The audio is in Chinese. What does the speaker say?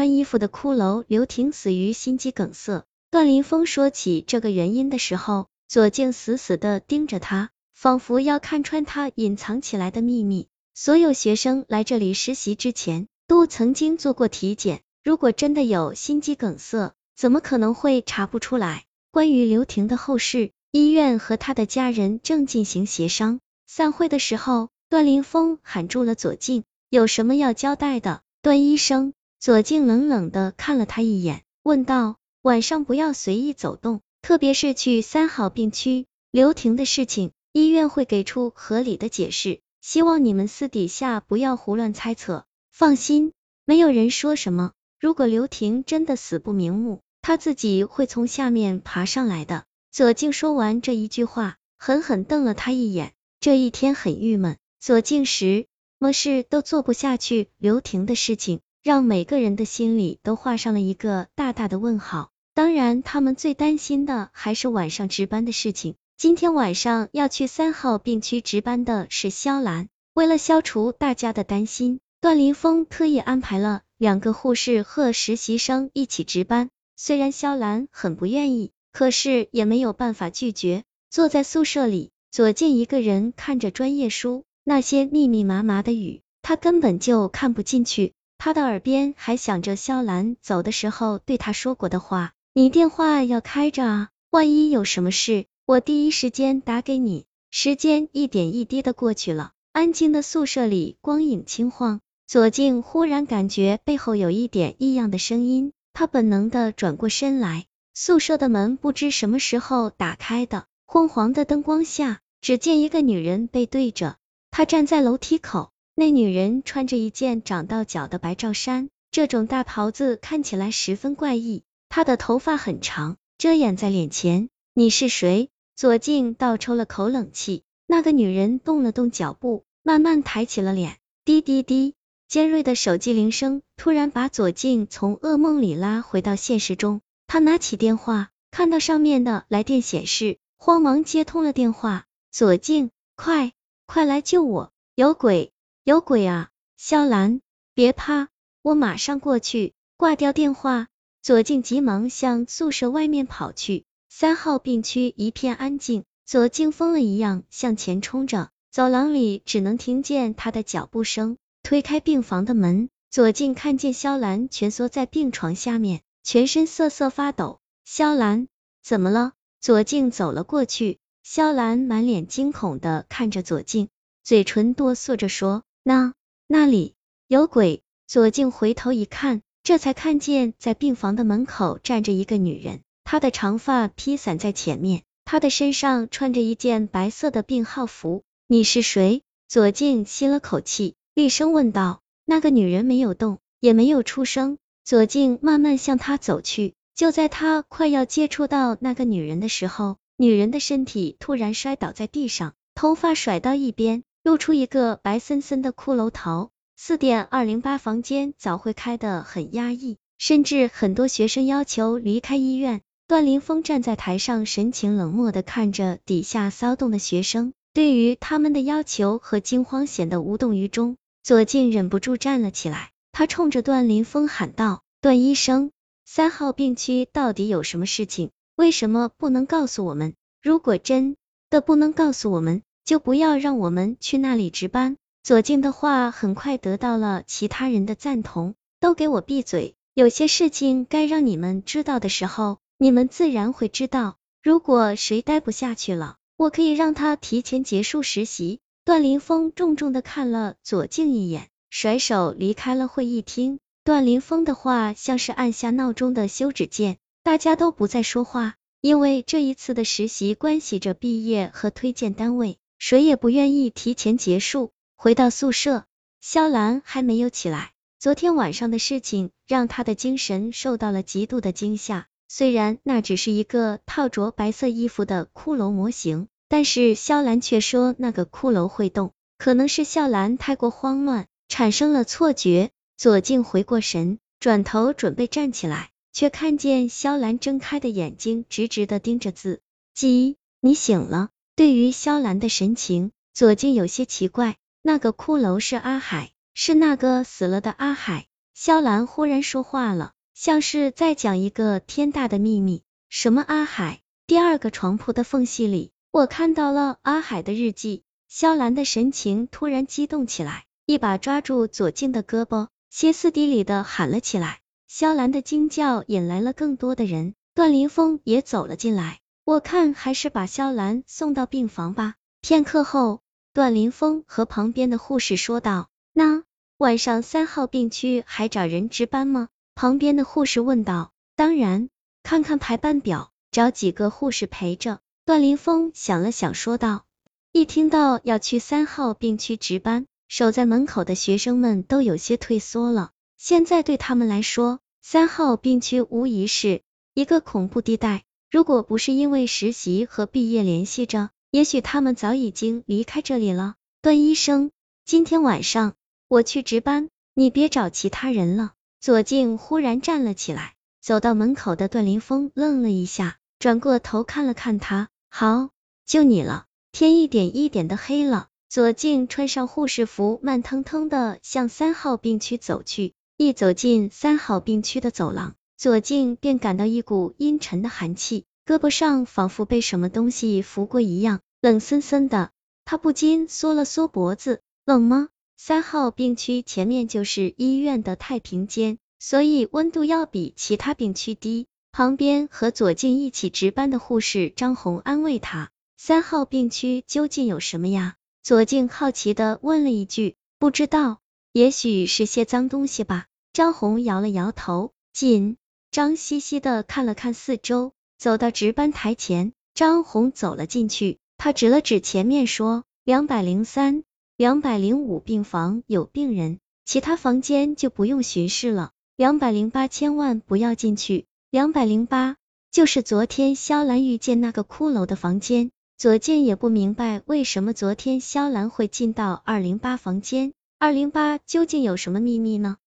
穿衣服的骷髅刘婷死于心肌梗塞。段林峰说起这个原因的时候，左静死死的盯着他，仿佛要看穿他隐藏起来的秘密。所有学生来这里实习之前，都曾经做过体检，如果真的有心肌梗塞，怎么可能会查不出来？关于刘婷的后事，医院和他的家人正进行协商。散会的时候，段林峰喊住了左静，有什么要交代的？段医生，左静冷冷的看了他一眼，问道：晚上不要随意走动，特别是去三号病区。刘婷的事情，医院会给出合理的解释。希望你们私底下不要胡乱猜测。放心，没有人说什么。如果刘婷真的死不瞑目，他自己会从下面爬上来的。左静说完这一句话，狠狠瞪了他一眼。这一天很郁闷，左静什么事都做不下去。刘婷的事情，让每个人的心里都画上了一个大大的问号。当然，他们最担心的还是晚上值班的事情。今天晚上要去三号病区值班的是肖兰，为了消除大家的担心，段林峰特意安排了两个护士和实习生一起值班。虽然肖兰很不愿意，可是也没有办法拒绝。坐在宿舍里，左静一个人看着专业书，那些密密麻麻的语，他根本就看不进去。他的耳边还响着肖兰走的时候对他说过的话：“你电话要开着啊，万一有什么事。”我第一时间打给你。时间一点一滴的过去了，安静的宿舍里光影轻晃。左静忽然感觉背后有一点异样的声音，他本能的转过身来。宿舍的门不知什么时候打开的，昏黄的灯光下，只见一个女人背对着他站在楼梯口。那女人穿着一件长到脚的白罩衫，这种大袍子看起来十分怪异。她的头发很长，遮掩在脸前。你是谁？左静倒抽了口冷气，那个女人动了动脚步，慢慢抬起了脸。滴滴滴，尖锐的手机铃声突然把左静从噩梦里拉回到现实中。他拿起电话，看到上面的来电显示，慌忙接通了电话。左静，快，快来救我！有鬼，有鬼啊！肖兰，别怕，我马上过去。挂掉电话，左静急忙向宿舍外面跑去。三号病区一片安静，左静疯了一样向前冲着，走廊里只能听见他的脚步声。推开病房的门，左静看见肖兰蜷缩在病床下面，全身瑟瑟发抖。肖兰，怎么了？左静走了过去，肖兰满脸惊恐的看着左静，嘴唇哆嗦着说：“那那里有鬼。”左静回头一看，这才看见在病房的门口站着一个女人。她的长发披散在前面，她的身上穿着一件白色的病号服。你是谁？左静吸了口气，厉声问道。那个女人没有动，也没有出声。左静慢慢向他走去，就在他快要接触到那个女人的时候，女人的身体突然摔倒在地上，头发甩到一边，露出一个白森森的骷髅头。四点二零八房间早会开得很压抑，甚至很多学生要求离开医院。段林峰站在台上，神情冷漠的看着底下骚动的学生，对于他们的要求和惊慌显得无动于衷。左静忍不住站了起来，他冲着段林峰喊道：“段医生，三号病区到底有什么事情？为什么不能告诉我们？如果真的不能告诉我们，就不要让我们去那里值班。”左静的话很快得到了其他人的赞同，都给我闭嘴！有些事情该让你们知道的时候。你们自然会知道，如果谁待不下去了，我可以让他提前结束实习。段林峰重重的看了左静一眼，甩手离开了会议厅。段林峰的话像是按下闹钟的休止键，大家都不再说话，因为这一次的实习关系着毕业和推荐单位，谁也不愿意提前结束。回到宿舍，肖兰还没有起来，昨天晚上的事情让她的精神受到了极度的惊吓。虽然那只是一个套着白色衣服的骷髅模型，但是肖兰却说那个骷髅会动，可能是肖兰太过慌乱，产生了错觉。左静回过神，转头准备站起来，却看见肖兰睁开的眼睛直直的盯着自己，你醒了。对于肖兰的神情，左静有些奇怪。那个骷髅是阿海，是那个死了的阿海。萧兰忽然说话了，像是在讲一个天大的秘密。什么阿海？第二个床铺的缝隙里，我看到了阿海的日记。萧兰的神情突然激动起来，一把抓住左静的胳膊，歇斯底里的喊了起来。萧兰的惊叫引来了更多的人，段林峰也走了进来。我看还是把肖兰送到病房吧。片刻后，段林峰和旁边的护士说道：“那晚上三号病区还找人值班吗？”旁边的护士问道：“当然，看看排班表，找几个护士陪着。”段林峰想了想，说道。一听到要去三号病区值班，守在门口的学生们都有些退缩了。现在对他们来说，三号病区无疑是一个恐怖地带。如果不是因为实习和毕业联系着，也许他们早已经离开这里了。段医生，今天晚上我去值班，你别找其他人了。左静忽然站了起来，走到门口的段林峰愣了一下，转过头看了看他，好，就你了。天一点一点的黑了，左静穿上护士服，慢腾腾的向三号病区走去。一走进三号病区的走廊，左静便感到一股阴沉的寒气，胳膊上仿佛被什么东西拂过一样，冷森森的。他不禁缩了缩脖子，冷吗？三号病区前面就是医院的太平间，所以温度要比其他病区低。旁边和左静一起值班的护士张红安慰他。三号病区究竟有什么呀？左静好奇的问了一句。不知道，也许是些脏东西吧。张红摇了摇头，紧张兮兮的看了看四周，走到值班台前，张红走了进去，他指了指前面说：“两百零三、两百零五病房有病人，其他房间就不用巡视了。两百零八千万不要进去，两百零八就是昨天肖兰遇见那个骷髅的房间。”左健也不明白为什么昨天肖兰会进到二零八房间，二零八究竟有什么秘密呢？